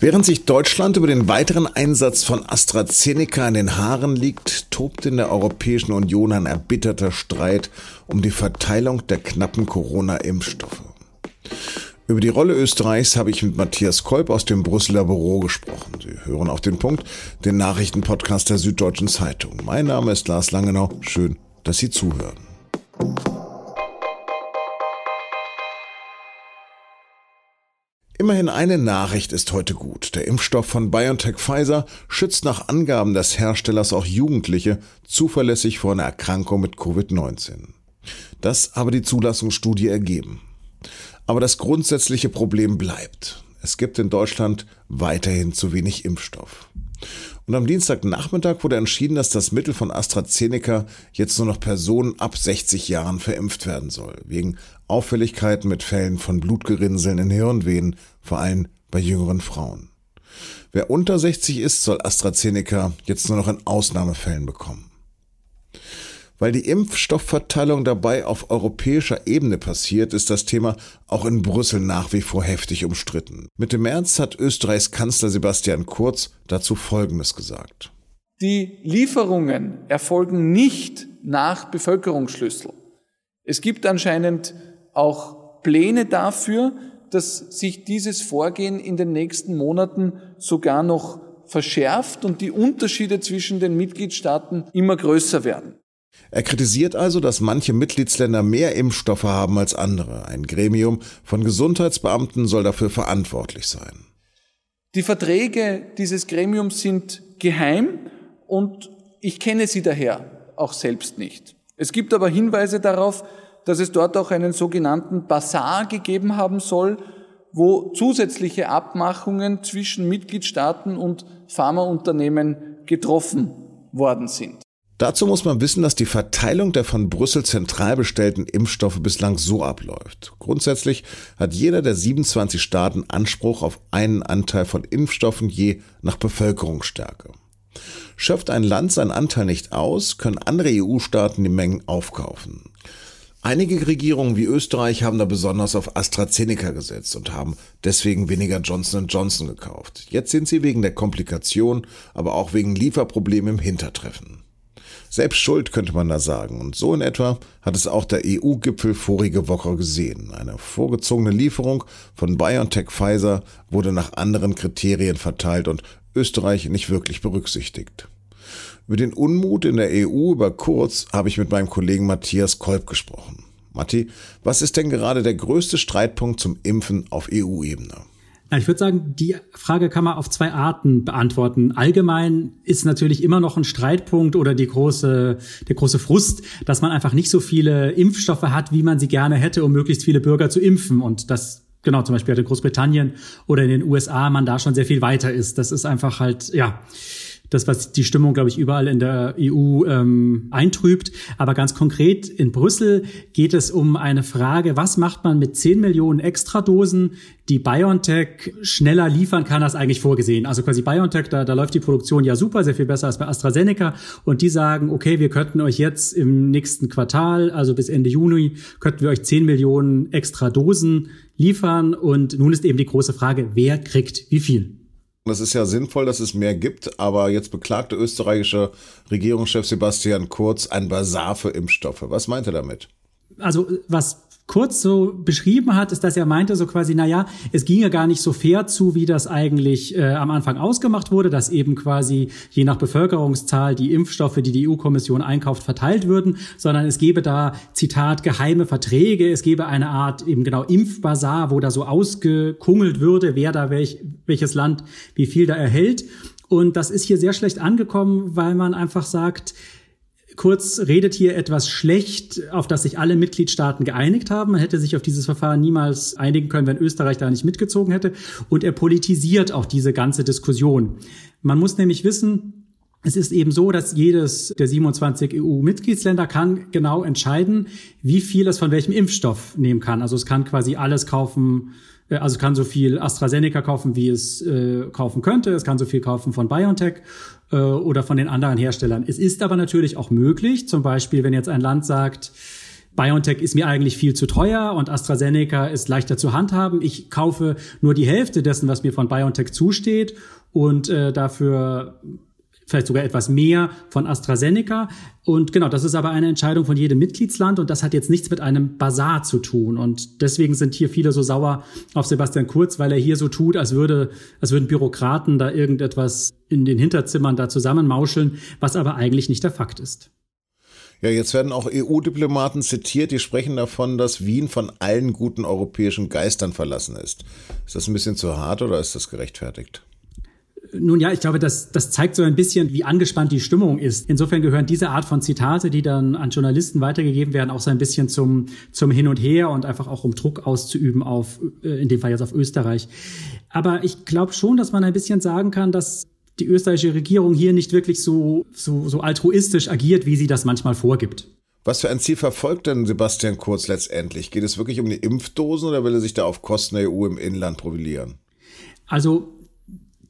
Während sich Deutschland über den weiteren Einsatz von AstraZeneca in den Haaren liegt, tobt in der Europäischen Union ein erbitterter Streit um die Verteilung der knappen Corona-Impfstoffe. Über die Rolle Österreichs habe ich mit Matthias Kolb aus dem Brüsseler Büro gesprochen. Sie hören auf den Punkt, den Nachrichtenpodcast der Süddeutschen Zeitung. Mein Name ist Lars Langenau. Schön, dass Sie zuhören. Immerhin eine Nachricht ist heute gut. Der Impfstoff von BioNTech Pfizer schützt nach Angaben des Herstellers auch Jugendliche zuverlässig vor einer Erkrankung mit Covid-19. Das habe die Zulassungsstudie ergeben. Aber das grundsätzliche Problem bleibt. Es gibt in Deutschland weiterhin zu wenig Impfstoff. Und am Dienstagnachmittag wurde entschieden, dass das Mittel von AstraZeneca jetzt nur noch Personen ab 60 Jahren verimpft werden soll, wegen Auffälligkeiten mit Fällen von Blutgerinnseln in Hirnvenen, vor allem bei jüngeren Frauen. Wer unter 60 ist, soll AstraZeneca jetzt nur noch in Ausnahmefällen bekommen. Weil die Impfstoffverteilung dabei auf europäischer Ebene passiert, ist das Thema auch in Brüssel nach wie vor heftig umstritten. Mitte März hat Österreichs Kanzler Sebastian Kurz dazu Folgendes gesagt. Die Lieferungen erfolgen nicht nach Bevölkerungsschlüssel. Es gibt anscheinend auch Pläne dafür, dass sich dieses Vorgehen in den nächsten Monaten sogar noch verschärft und die Unterschiede zwischen den Mitgliedstaaten immer größer werden. Er kritisiert also, dass manche Mitgliedsländer mehr Impfstoffe haben als andere. Ein Gremium von Gesundheitsbeamten soll dafür verantwortlich sein. Die Verträge dieses Gremiums sind geheim und ich kenne sie daher auch selbst nicht. Es gibt aber Hinweise darauf, dass es dort auch einen sogenannten Basar gegeben haben soll, wo zusätzliche Abmachungen zwischen Mitgliedstaaten und Pharmaunternehmen getroffen worden sind. Dazu muss man wissen, dass die Verteilung der von Brüssel zentral bestellten Impfstoffe bislang so abläuft. Grundsätzlich hat jeder der 27 Staaten Anspruch auf einen Anteil von Impfstoffen je nach Bevölkerungsstärke. Schöpft ein Land seinen Anteil nicht aus, können andere EU-Staaten die Mengen aufkaufen. Einige Regierungen wie Österreich haben da besonders auf AstraZeneca gesetzt und haben deswegen weniger Johnson Johnson gekauft. Jetzt sind sie wegen der Komplikation, aber auch wegen Lieferproblemen im Hintertreffen. Selbst schuld könnte man da sagen. Und so in etwa hat es auch der EU-Gipfel vorige Woche gesehen. Eine vorgezogene Lieferung von BioNTech Pfizer wurde nach anderen Kriterien verteilt und Österreich nicht wirklich berücksichtigt. Über den Unmut in der EU über Kurz habe ich mit meinem Kollegen Matthias Kolb gesprochen. Matti, was ist denn gerade der größte Streitpunkt zum Impfen auf EU-Ebene? Ich würde sagen, die Frage kann man auf zwei Arten beantworten. Allgemein ist natürlich immer noch ein Streitpunkt oder die große, der große Frust, dass man einfach nicht so viele Impfstoffe hat, wie man sie gerne hätte, um möglichst viele Bürger zu impfen. Und das genau, zum Beispiel in Großbritannien oder in den USA man da schon sehr viel weiter ist. Das ist einfach halt, ja, das, was die Stimmung, glaube ich, überall in der EU ähm, eintrübt. Aber ganz konkret in Brüssel geht es um eine Frage, was macht man mit 10 Millionen Extradosen, die BioNTech schneller liefern kann als eigentlich vorgesehen. Also quasi BioNTech, da, da läuft die Produktion ja super, sehr viel besser als bei AstraZeneca. Und die sagen, okay, wir könnten euch jetzt im nächsten Quartal, also bis Ende Juni, könnten wir euch 10 Millionen extra Dosen liefern. Und nun ist eben die große Frage, wer kriegt wie viel? Das ist ja sinnvoll, dass es mehr gibt, aber jetzt beklagte österreichische Regierungschef Sebastian Kurz ein Basar für Impfstoffe. Was meint er damit? Also was kurz so beschrieben hat, ist, dass er meinte so quasi, na ja, es ginge gar nicht so fair zu, wie das eigentlich äh, am Anfang ausgemacht wurde, dass eben quasi je nach Bevölkerungszahl die Impfstoffe, die die EU-Kommission einkauft, verteilt würden, sondern es gäbe da, Zitat, geheime Verträge, es gäbe eine Art eben genau Impfbasar, wo da so ausgekungelt würde, wer da welch, welches Land wie viel da erhält. Und das ist hier sehr schlecht angekommen, weil man einfach sagt, Kurz redet hier etwas schlecht, auf das sich alle Mitgliedstaaten geeinigt haben. Man hätte sich auf dieses Verfahren niemals einigen können, wenn Österreich da nicht mitgezogen hätte. Und er politisiert auch diese ganze Diskussion. Man muss nämlich wissen, es ist eben so, dass jedes der 27 EU-Mitgliedsländer kann genau entscheiden, wie viel es von welchem Impfstoff nehmen kann. Also es kann quasi alles kaufen, äh, also es kann so viel AstraZeneca kaufen, wie es äh, kaufen könnte. Es kann so viel kaufen von BioNTech äh, oder von den anderen Herstellern. Es ist aber natürlich auch möglich, zum Beispiel, wenn jetzt ein Land sagt, BioNTech ist mir eigentlich viel zu teuer und AstraZeneca ist leichter zu handhaben. Ich kaufe nur die Hälfte dessen, was mir von BioNTech zusteht und äh, dafür vielleicht sogar etwas mehr von AstraZeneca. Und genau, das ist aber eine Entscheidung von jedem Mitgliedsland und das hat jetzt nichts mit einem Bazar zu tun. Und deswegen sind hier viele so sauer auf Sebastian Kurz, weil er hier so tut, als würde, als würden Bürokraten da irgendetwas in den Hinterzimmern da zusammenmauscheln, was aber eigentlich nicht der Fakt ist. Ja, jetzt werden auch EU-Diplomaten zitiert, die sprechen davon, dass Wien von allen guten europäischen Geistern verlassen ist. Ist das ein bisschen zu hart oder ist das gerechtfertigt? Nun ja, ich glaube, das, das zeigt so ein bisschen, wie angespannt die Stimmung ist. Insofern gehören diese Art von Zitate, die dann an Journalisten weitergegeben werden, auch so ein bisschen zum, zum Hin und Her und einfach auch um Druck auszuüben auf, äh, in dem Fall jetzt auf Österreich. Aber ich glaube schon, dass man ein bisschen sagen kann, dass die österreichische Regierung hier nicht wirklich so, so, so altruistisch agiert, wie sie das manchmal vorgibt. Was für ein Ziel verfolgt denn Sebastian Kurz letztendlich? Geht es wirklich um die Impfdosen oder will er sich da auf Kosten der EU im Inland profilieren? Also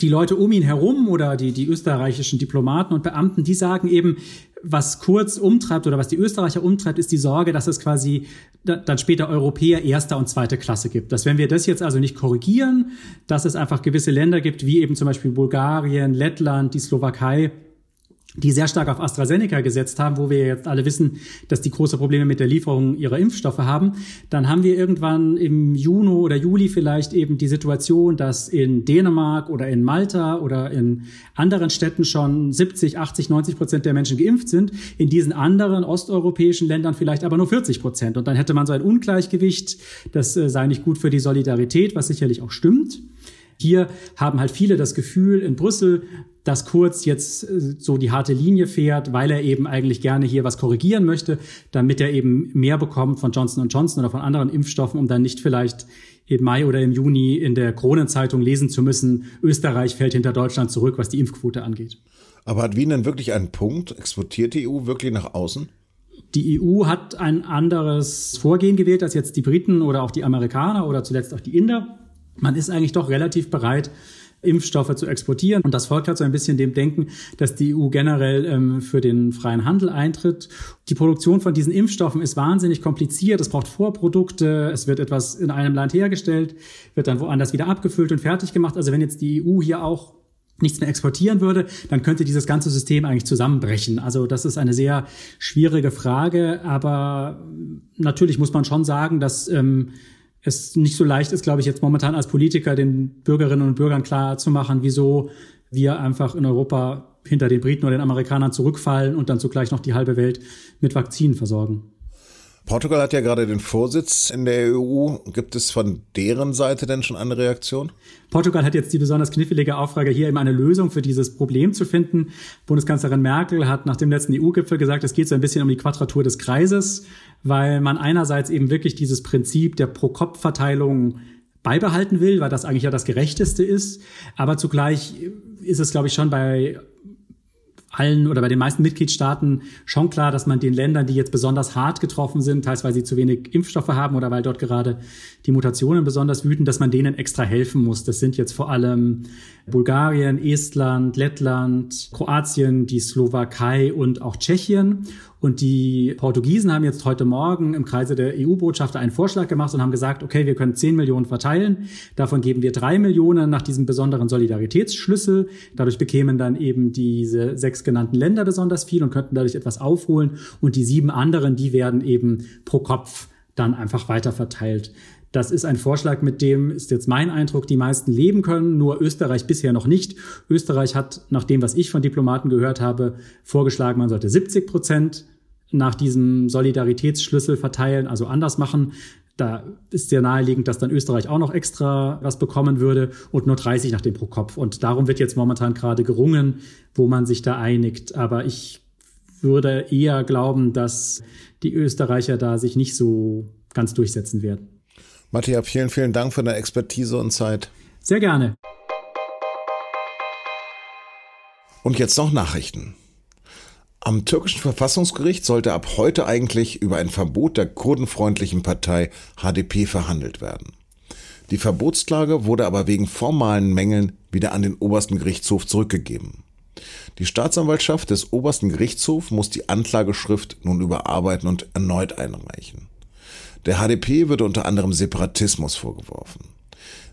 die Leute um ihn herum oder die, die österreichischen Diplomaten und Beamten, die sagen eben, was Kurz umtreibt oder was die Österreicher umtreibt, ist die Sorge, dass es quasi dann später Europäer erster und zweiter Klasse gibt. Dass wenn wir das jetzt also nicht korrigieren, dass es einfach gewisse Länder gibt, wie eben zum Beispiel Bulgarien, Lettland, die Slowakei, die sehr stark auf AstraZeneca gesetzt haben, wo wir jetzt alle wissen, dass die große Probleme mit der Lieferung ihrer Impfstoffe haben, dann haben wir irgendwann im Juni oder Juli vielleicht eben die Situation, dass in Dänemark oder in Malta oder in anderen Städten schon 70, 80, 90 Prozent der Menschen geimpft sind, in diesen anderen osteuropäischen Ländern vielleicht aber nur 40 Prozent. Und dann hätte man so ein Ungleichgewicht, das äh, sei nicht gut für die Solidarität, was sicherlich auch stimmt. Hier haben halt viele das Gefühl in Brüssel, dass Kurz jetzt äh, so die harte Linie fährt, weil er eben eigentlich gerne hier was korrigieren möchte, damit er eben mehr bekommt von Johnson Johnson oder von anderen Impfstoffen, um dann nicht vielleicht im Mai oder im Juni in der Kronenzeitung lesen zu müssen, Österreich fällt hinter Deutschland zurück, was die Impfquote angeht. Aber hat Wien denn wirklich einen Punkt? Exportiert die EU wirklich nach außen? Die EU hat ein anderes Vorgehen gewählt als jetzt die Briten oder auch die Amerikaner oder zuletzt auch die Inder. Man ist eigentlich doch relativ bereit, Impfstoffe zu exportieren. Und das folgt halt so ein bisschen dem Denken, dass die EU generell ähm, für den freien Handel eintritt. Die Produktion von diesen Impfstoffen ist wahnsinnig kompliziert. Es braucht Vorprodukte. Es wird etwas in einem Land hergestellt, wird dann woanders wieder abgefüllt und fertig gemacht. Also wenn jetzt die EU hier auch nichts mehr exportieren würde, dann könnte dieses ganze System eigentlich zusammenbrechen. Also das ist eine sehr schwierige Frage, aber natürlich muss man schon sagen, dass ähm, es nicht so leicht ist, glaube ich, jetzt momentan als Politiker den Bürgerinnen und Bürgern klar zu machen, wieso wir einfach in Europa hinter den Briten oder den Amerikanern zurückfallen und dann zugleich noch die halbe Welt mit Vakzinen versorgen. Portugal hat ja gerade den Vorsitz in der EU. Gibt es von deren Seite denn schon eine Reaktion? Portugal hat jetzt die besonders knifflige Aufrage, hier eben eine Lösung für dieses Problem zu finden. Bundeskanzlerin Merkel hat nach dem letzten EU-Gipfel gesagt, es geht so ein bisschen um die Quadratur des Kreises, weil man einerseits eben wirklich dieses Prinzip der Pro-Kopf-Verteilung beibehalten will, weil das eigentlich ja das Gerechteste ist. Aber zugleich ist es, glaube ich, schon bei allen oder bei den meisten Mitgliedstaaten schon klar, dass man den Ländern, die jetzt besonders hart getroffen sind, teils weil sie zu wenig Impfstoffe haben oder weil dort gerade die Mutationen besonders wüten, dass man denen extra helfen muss. Das sind jetzt vor allem Bulgarien, Estland, Lettland, Kroatien, die Slowakei und auch Tschechien. Und die Portugiesen haben jetzt heute Morgen im Kreise der EU-Botschafter einen Vorschlag gemacht und haben gesagt, okay, wir können 10 Millionen verteilen. Davon geben wir drei Millionen nach diesem besonderen Solidaritätsschlüssel. Dadurch bekämen dann eben diese sechs genannten Länder besonders viel und könnten dadurch etwas aufholen. Und die sieben anderen, die werden eben pro Kopf dann einfach weiter verteilt. Das ist ein Vorschlag, mit dem ist jetzt mein Eindruck, die meisten leben können, nur Österreich bisher noch nicht. Österreich hat, nach dem, was ich von Diplomaten gehört habe, vorgeschlagen, man sollte 70 Prozent nach diesem Solidaritätsschlüssel verteilen, also anders machen. Da ist sehr naheliegend, dass dann Österreich auch noch extra was bekommen würde und nur 30 nach dem pro Kopf. Und darum wird jetzt momentan gerade gerungen, wo man sich da einigt. Aber ich würde eher glauben, dass die Österreicher da sich nicht so ganz durchsetzen werden. Matthias, vielen, vielen Dank für deine Expertise und Zeit. Sehr gerne. Und jetzt noch Nachrichten. Am türkischen Verfassungsgericht sollte ab heute eigentlich über ein Verbot der kurdenfreundlichen Partei HDP verhandelt werden. Die Verbotsklage wurde aber wegen formalen Mängeln wieder an den obersten Gerichtshof zurückgegeben. Die Staatsanwaltschaft des obersten Gerichtshofs muss die Anklageschrift nun überarbeiten und erneut einreichen. Der HDP wird unter anderem Separatismus vorgeworfen.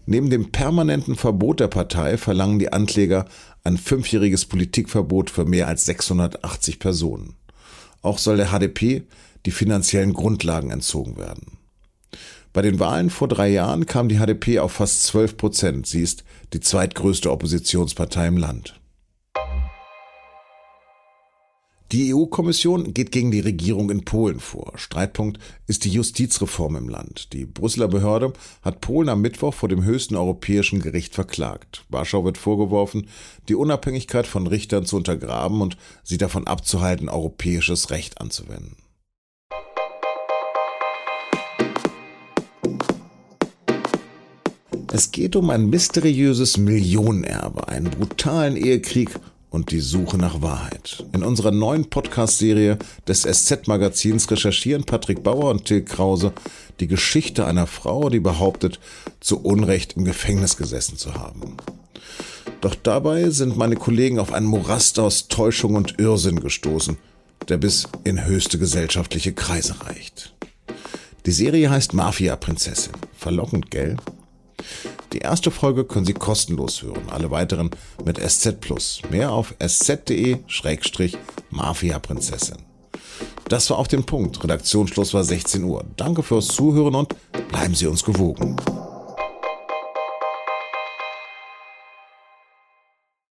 Neben dem permanenten Verbot der Partei verlangen die Ankläger ein fünfjähriges Politikverbot für mehr als 680 Personen. Auch soll der HDP die finanziellen Grundlagen entzogen werden. Bei den Wahlen vor drei Jahren kam die HDP auf fast 12 Prozent. Sie ist die zweitgrößte Oppositionspartei im Land. Die EU-Kommission geht gegen die Regierung in Polen vor. Streitpunkt ist die Justizreform im Land. Die Brüsseler Behörde hat Polen am Mittwoch vor dem höchsten europäischen Gericht verklagt. Warschau wird vorgeworfen, die Unabhängigkeit von Richtern zu untergraben und sie davon abzuhalten, europäisches Recht anzuwenden. Es geht um ein mysteriöses Millionenerbe, einen brutalen Ehekrieg und die Suche nach Wahrheit. In unserer neuen Podcast-Serie des SZ-Magazins recherchieren Patrick Bauer und Till Krause die Geschichte einer Frau, die behauptet, zu Unrecht im Gefängnis gesessen zu haben. Doch dabei sind meine Kollegen auf einen Morast aus Täuschung und Irrsinn gestoßen, der bis in höchste gesellschaftliche Kreise reicht. Die Serie heißt Mafia Prinzessin. Verlockend, gell? Die erste Folge können Sie kostenlos hören, alle weiteren mit SZ. Mehr auf sz.de-mafia-prinzessin. Das war auf den Punkt. Redaktionsschluss war 16 Uhr. Danke fürs Zuhören und bleiben Sie uns gewogen.